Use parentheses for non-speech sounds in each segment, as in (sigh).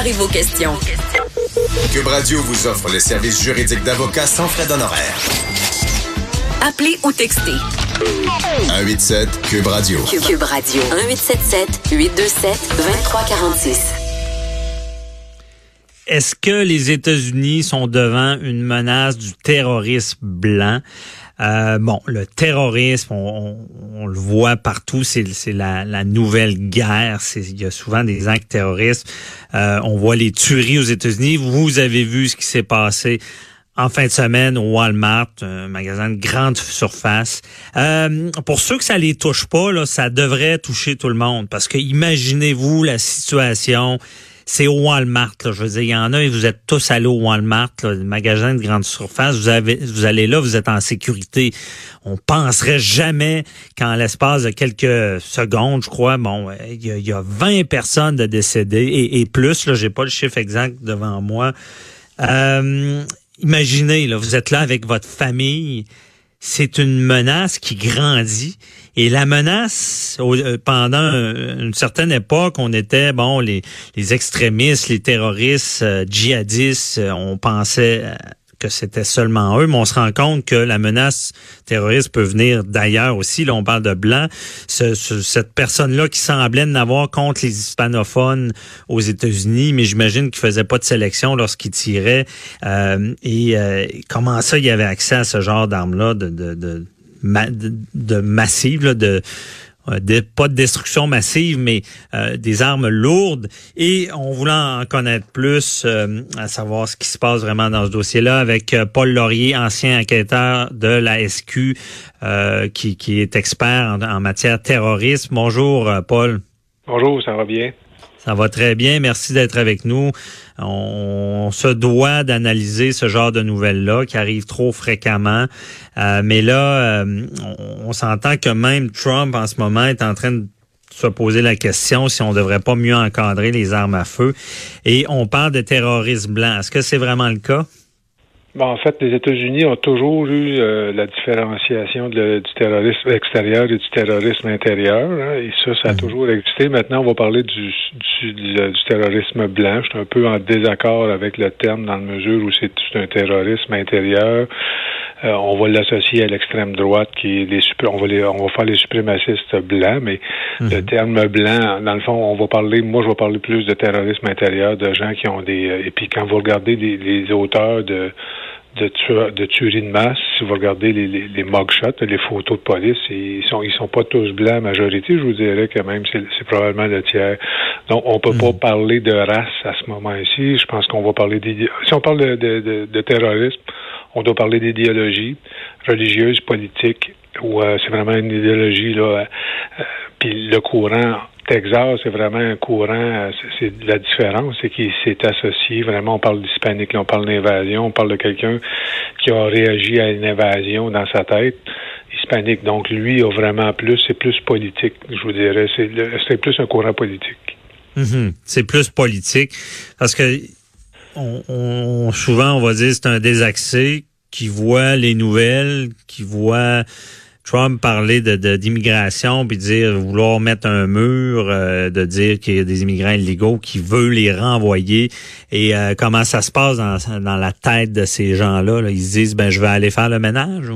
Préparez vos questions. Cube Radio vous offre les services juridiques d'avocats sans frais d'honoraires. Appelez ou textez. 187 Cube Radio. Cube, Cube Radio. 1877 827 2346. Est-ce que les États-Unis sont devant une menace du terrorisme blanc? Euh, bon, le terrorisme, on, le voit partout, c'est la, la, nouvelle guerre. Il y a souvent des actes terroristes. Euh, on voit les tueries aux États-Unis. Vous avez vu ce qui s'est passé en fin de semaine au Walmart, un magasin de grande surface. Euh, pour ceux que ça les touche pas, là, ça devrait toucher tout le monde. Parce que imaginez-vous la situation c'est au Walmart. Là. Je veux dire, il y en a et vous êtes tous allés au Walmart, là, le magasin de grande surface. Vous allez là, vous êtes en sécurité. On penserait jamais qu'en l'espace de quelques secondes, je crois, bon, il y a, il y a 20 personnes de décédées et, plus. Là, j'ai pas le chiffre exact devant moi. Euh, imaginez, vous êtes là avec votre famille. C'est une menace qui grandit. Et la menace, pendant une certaine époque, on était, bon, les, les extrémistes, les terroristes, euh, djihadistes, on pensait que c'était seulement eux, mais on se rend compte que la menace terroriste peut venir d'ailleurs aussi. Là, on parle de blanc. Ce, ce, cette personne-là qui semblait n'avoir contre les hispanophones aux États-Unis, mais j'imagine qu'il faisait pas de sélection lorsqu'il tirait. Euh, et euh, comment ça, il avait accès à ce genre d'armes-là de, de, de, de, de de, pas de destruction massive, mais euh, des armes lourdes. Et on voulait en connaître plus, euh, à savoir ce qui se passe vraiment dans ce dossier-là, avec euh, Paul Laurier, ancien enquêteur de la SQ, qui, qui, est expert en, en matière terrorisme. Bonjour, Paul. Bonjour, ça va bien? Ça va très bien. Merci d'être avec nous. On se doit d'analyser ce genre de nouvelles-là qui arrivent trop fréquemment. Euh, mais là, euh, on, s'entend que même Trump en ce moment est en train de se poser la question si on devrait pas mieux encadrer les armes à feu. Et on parle de terrorisme blanc. Est-ce que c'est vraiment le cas? Bon, en fait, les États-Unis ont toujours eu euh, la différenciation de, du terrorisme extérieur et du terrorisme intérieur. Hein, et ça, ça a mmh. toujours existé. Maintenant, on va parler du, du, du, du, terrorisme blanc. Je suis un peu en désaccord avec le terme dans la mesure où c'est un terrorisme intérieur. Euh, on va l'associer à l'extrême droite qui est les on va les, on va faire les suprémacistes blancs, mais le terme blanc, dans le fond, on va parler, moi je vais parler plus de terrorisme intérieur, de gens qui ont des et puis quand vous regardez les, les auteurs de de, tuer, de tueries de masse, si vous regardez les, les, les mugshots, les photos de police, ils sont ils sont pas tous blancs majorité, je vous dirais que même c'est probablement le tiers. Donc on peut mmh. pas parler de race à ce moment-ci. Je pense qu'on va parler des si on parle de, de, de, de terrorisme, on doit parler d'idéologie religieuse, politique, ou euh, c'est vraiment une idéologie là. Euh, puis le courant Texas, c'est vraiment un courant, euh, c'est la différence, c'est qu'il s'est associé, vraiment, on parle d'hispanique, on parle d'invasion, on parle de quelqu'un qui a réagi à une invasion dans sa tête hispanique. Donc, lui a vraiment plus, c'est plus politique, je vous dirais, c'est plus un courant politique. Mm -hmm. C'est plus politique, parce que on, souvent, on va dire, c'est un désaxé qui voit les nouvelles, qui voit Trump parler de d'immigration puis dire vouloir mettre un mur, euh, de dire qu'il y a des immigrants illégaux qui veulent les renvoyer et euh, comment ça se passe dans, dans la tête de ces gens-là. Là? Ils se disent ben je vais aller faire le ménage.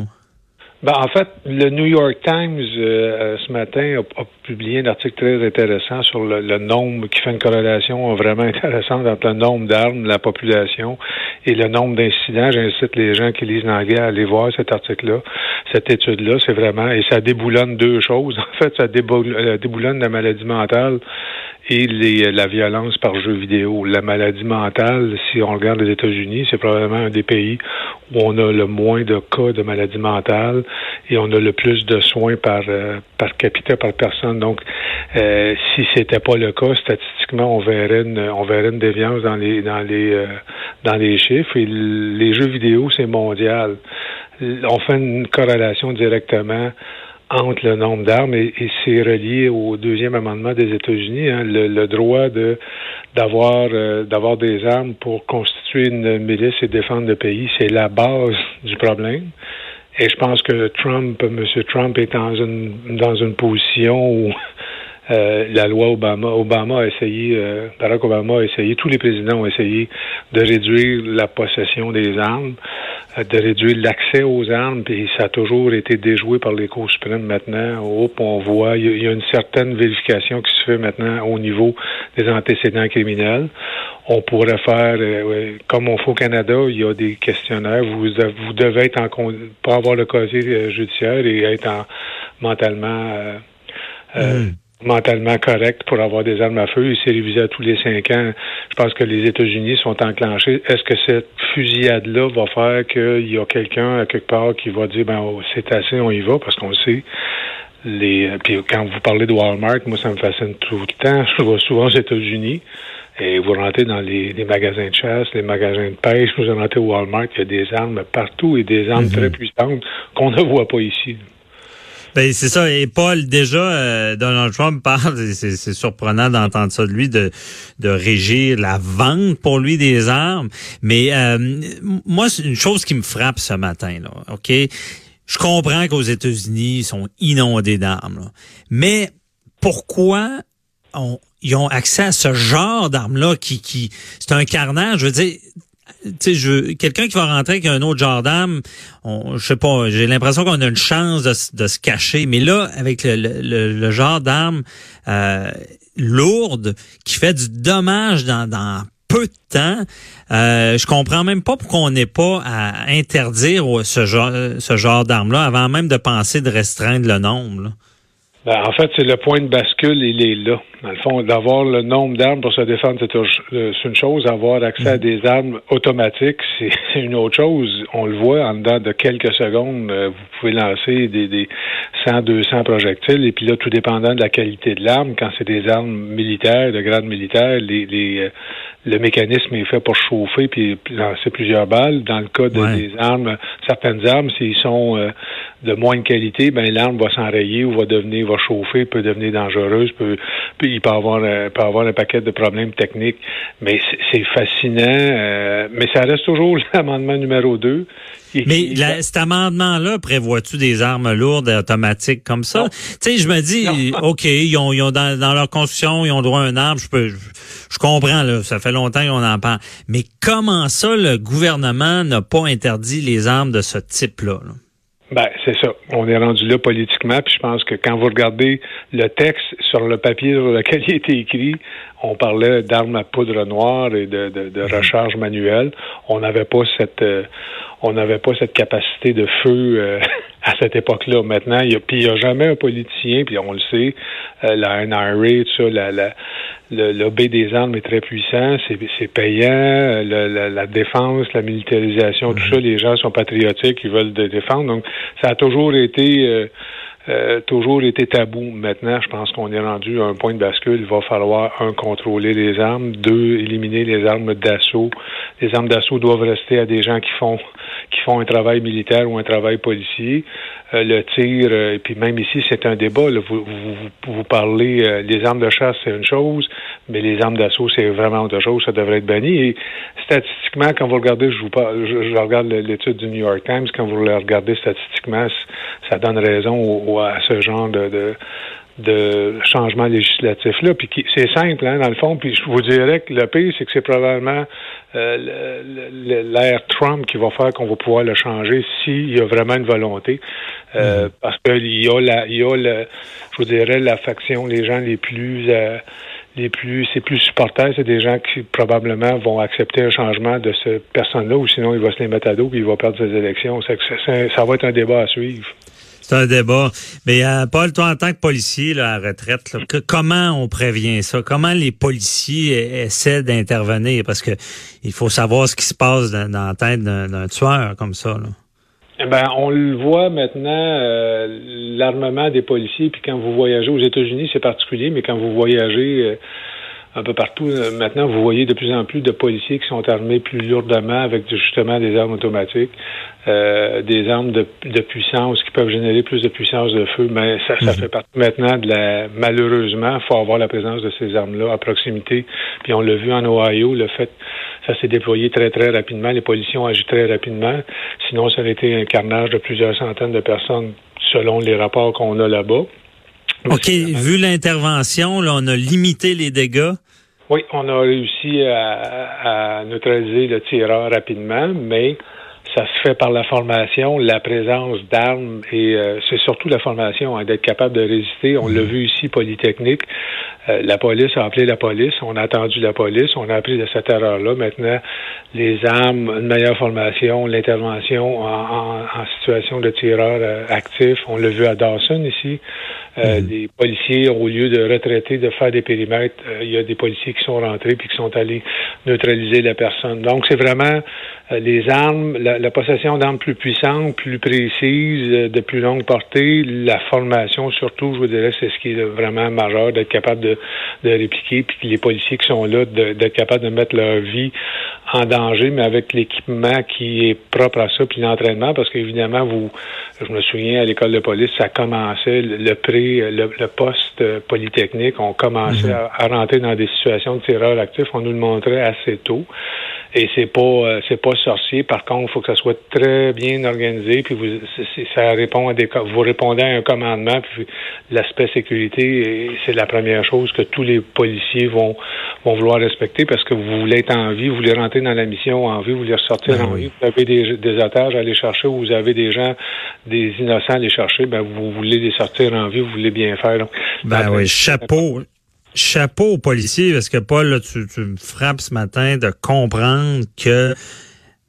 Ben, en fait, le New York Times euh, ce matin a, publié un article très intéressant sur le, le, nombre qui fait une corrélation vraiment (laughs) intéressante entre le nombre d'armes la population et le nombre d'incidents. J'incite les gens qui lisent l'anglais à aller voir cet article-là, cette étude-là. C'est vraiment et ça déboulonne deux choses. (laughs) En fait, ça déboulonne, déboulonne la maladie mentale et les, la violence par jeu vidéo. La maladie mentale, si on regarde les États-Unis, c'est probablement un des pays où on a le moins de cas de maladie mentale et on a le plus de soins par euh, par capita par personne. Donc, euh, si c'était pas le cas, statistiquement, on verrait une, on verrait une déviance dans les dans les euh, dans les chiffres. Et les jeux vidéo, c'est mondial. On fait une corrélation directement entre le nombre d'armes et, c'est relié au deuxième amendement des États-Unis, hein, le, droit de d'avoir euh, d'avoir des armes pour constituer une milice et défendre le pays, c'est la base du problème. Et je pense que Trump, M. Trump est dans une dans une position où euh, la loi Obama, Obama a essayé, euh, Barack Obama a essayé, tous les présidents ont essayé de réduire la possession des armes, euh, de réduire l'accès aux armes, puis ça a toujours été déjoué par les cours suprêmes maintenant. on voit, il y, a une certaine vérification qui se fait maintenant au niveau des antécédents criminels. On pourrait faire, comme on fait au Canada, il y a des questionnaires. Vous, vous devez être en pas avoir le casier judiciaire et être en, mentalement mm mentalement correct pour avoir des armes à feu. Il s'est révisé à tous les cinq ans. Je pense que les États-Unis sont enclenchés. Est-ce que cette fusillade-là va faire qu'il y a quelqu'un à quelque part qui va dire ben oh, c'est assez, on y va, parce qu'on sait. Les, puis quand vous parlez de Walmart, moi ça me fascine tout le temps. (laughs) Je vois souvent aux États-Unis. Et vous rentrez dans les, magasins de chasse, les magasins de pêche, vous rentrez au Walmart, il y a des armes partout et des armes mm-hmm. très puissantes qu'on ne voit pas ici. Ben c'est ça. Et Paul, déjà, euh, Donald Trump parle, c'est surprenant d'entendre ça de lui, de, de régir la vente pour lui des armes. Mais euh, moi, c'est une chose qui me frappe ce matin, là. OK? Je comprends qu'aux États-Unis, ils sont inondés d'armes. Mais pourquoi on, ils ont accès à ce genre d'armes-là qui, qui c'est un carnage? Je veux dire, tu sais, quelqu'un qui va rentrer avec un autre genre d'arme, je sais pas, j'ai l'impression qu'on a une chance de, se cacher. Mais là, avec le, genre d'arme euh, lourde qui fait du dommage dans, peu de temps, euh, je comprends même pas pourquoi on n'est pas à interdire ce genre, ce genre d'arme-là avant même de penser de restreindre le nombre. Ben, en fait, c'est le point de bascule, il est là. Dans le fond, d'avoir le nombre d'armes pour se défendre, c'est une chose. Avoir accès à mm. des armes automatiques, (laughs) c'est une autre chose. On le voit en dedans de quelques secondes, euh, vous pouvez lancer des, des 100, 200 projectiles. Et puis là, tout dépendant de la qualité de l'arme, quand c'est des armes militaires, de grade militaire, les, les, euh, le mécanisme est fait pour chauffer puis lancer plusieurs balles. Dans le cas de, des armes, certaines armes, s'ils sont euh, de moindre qualité, ben l'arme va s'enrayer ou va devenir, va chauffer, peut devenir dangereuse, peut, il peut avoir, euh, peut avoir un paquet de problèmes techniques. Mais c'est fascinant. Euh, mais ça reste toujours (laughs) l'amendement numéro 2 mais cet amendement-là, prévoit-tu des armes lourdes et automatiques comme ça? Tu sais, je me dis, (laughs) OK, ils ont, ils ont dans, dans, leur construction, ils ont droit à un arme, je peux, je, comprends, là, ça fait longtemps qu'on en parle. Mais comment ça, le gouvernement n'a pas interdit les armes de ce type-là? là? Ben, c'est ça. On est rendu là politiquement, puis je pense que quand vous regardez le texte sur le papier sur lequel il a été écrit, on parlait d'armes à poudre noire et de, de, de recharge manuelle. On n'avait pas cette euh, on n'avait pas cette capacité de feu euh, (laughs) à cette époque-là. Maintenant, il y a, puis il n'y a jamais un politicien, puis on le sait, euh, la NRA, tout ça, la, la, le lobby des armes est très puissant, c'est payant, la, la, défense, la militarisation, tout ça, les gens sont patriotiques, ils veulent de défendre. Donc, ça a toujours été euh, euh, toujours été tabou. Maintenant, je pense qu'on est rendu à un point de bascule. Il va falloir, un, contrôler les armes, deux, éliminer les armes d'assaut. Les armes d'assaut doivent rester à des gens qui font qui font un travail militaire ou un travail policier. Euh, le tir, euh, et puis même ici, c'est un débat. Vous, vous, vous, parlez, les armes de chasse, c'est une chose, mais les armes d'assaut, c'est vraiment autre chose. Ça devrait être banni. Et statistiquement, quand vous regardez, je vous parle, je, regarde l'étude du New York Times, quand vous la regardez statistiquement, ça donne raison au, à ce genre de, de de changement législatif là puis c'est simple hein, dans le fond puis je vous dirais que le pire c'est que c'est probablement euh, l'ère Trump qui va faire qu'on va pouvoir le changer s'il y a vraiment une volonté euh, mm-hmm. parce qu'il y a la il y a le, je vous dirais la faction les gens les plus euh, les plus c'est plus supporters, c'est des gens qui probablement vont accepter un changement de cette personne-là, ou sinon il va se les mettre à dos et il va perdre ses élections. Ça, ça, va être un débat à suivre. C'est un débat. Mais euh, Paul, toi, en tant que policier là, à retraite, là, que- comment on prévient ça? Comment les policiers e- essaient d'intervenir? Parce que il faut savoir ce qui se passe dans, dans la tête d'un d'un tueur comme ça. Là. Eh Ben, on le voit maintenant, euh, l'armement des policiers, puis quand vous voyagez aux États-Unis, c'est particulier, mais quand vous voyagez euh, un peu partout, euh, maintenant, vous voyez de plus en plus de policiers qui sont armés plus lourdement avec justement des armes automatiques, euh, des armes de, de puissance qui peuvent générer plus de puissance de feu, mais ça, ça fait partie maintenant de la... Malheureusement, il faut avoir la présence de ces armes-là à proximité, puis on l'a vu en Ohio, le fait ça s'est déployé très, très rapidement. Les policiers ont agi très rapidement. Sinon, ça aurait été un carnage de plusieurs centaines de personnes selon les rapports qu'on a là-bas. OK, vu l'intervention, là, on a limité les dégâts. Oui, on a réussi à, à neutraliser le tireur rapidement, mais ça se fait par la formation, la présence d'armes et euh, c'est surtout la formation, hein, d'être capable de résister. On l'a vu ici, Polytechnique. Euh, la police a appelé la police, on a attendu la police, on a appris de cette erreur-là. Maintenant, les armes, une meilleure formation, l'intervention en, situation de tireur euh, actif. On l'a vu à Dawson ici. Euh, mm -hmm. Les policiers, au lieu de retraiter, de faire des périmètres, il y a des policiers qui sont rentrés puis qui sont allés neutraliser la personne. Donc, c'est vraiment les armes, la, la possession d'armes plus puissantes, plus précises, de plus longue portée, la formation surtout, je vous dirais, c'est ce qui est vraiment majeur, d'être capable de, de répliquer, puis les policiers qui sont là, d'être capable de mettre leur vie en danger, mais avec l'équipement qui est propre à ça, puis l'entraînement, parce qu'évidemment, vous, je me souviens à l'école de police, ça commençait le pré, le, le poste polytechnique, on commençait mm -hmm. à, à, rentrer dans des situations de tireurs actifs, on nous le montrait assez tôt. Et c'est pas c'est pas sorcier. Par contre, il faut que ça soit très bien organisé. Puis vous, ça répond à des vous répondez à un commandement. Puis l'aspect sécurité, c'est la première chose que tous les policiers vont vont vouloir respecter parce que vous voulez être en vie, vous voulez rentrer dans la mission en vie, vous voulez ressortir ben en oui. vie. Vous avez des, des otages à aller chercher ou vous avez des gens, des innocents à aller chercher. Ben vous voulez les sortir en vie, vous voulez bien faire. Donc, ben oui, chapeau. Chapeau aux policiers, parce que Paul, là, tu, tu me frappes ce matin de comprendre que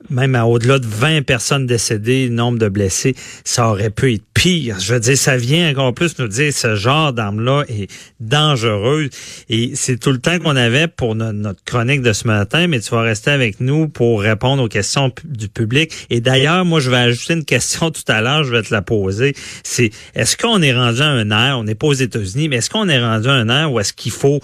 même à au-delà de 20 personnes décédées, nombre de blessés, ça aurait pu être pire. Je veux dire, ça vient encore plus nous dire ce genre d'arme-là est dangereuse. Et c'est tout le temps qu'on avait pour no notre chronique de ce matin, mais tu vas rester avec nous pour répondre aux questions du public. Et d'ailleurs, moi, je vais ajouter une question tout à l'heure, je vais te la poser. C'est, est-ce qu'on est rendu à un air, on n'est pas aux États-Unis, mais est-ce qu'on est rendu à un air où est-ce qu'il faut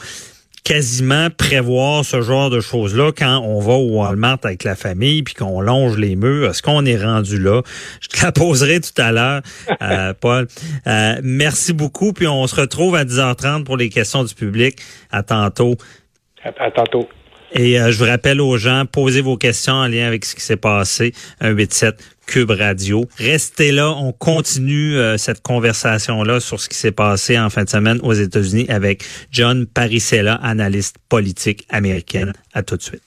quasiment prévoir ce genre de choses-là quand on va au Walmart avec la famille puis qu'on longe les murs. Est-ce qu'on est rendu là? Je te la poserai tout à l'heure, euh, Paul. Euh, merci beaucoup. Puis on se retrouve à 10h30 pour les questions du public. À tantôt. À, à tantôt. Et euh, je vous rappelle aux gens, posez vos questions en lien avec ce qui s'est passé. 187 Cube Radio. Restez là, on continue euh, cette conversation-là sur ce qui s'est passé en fin de semaine aux États-Unis avec John Parisella, analyste politique américaine. À tout de suite.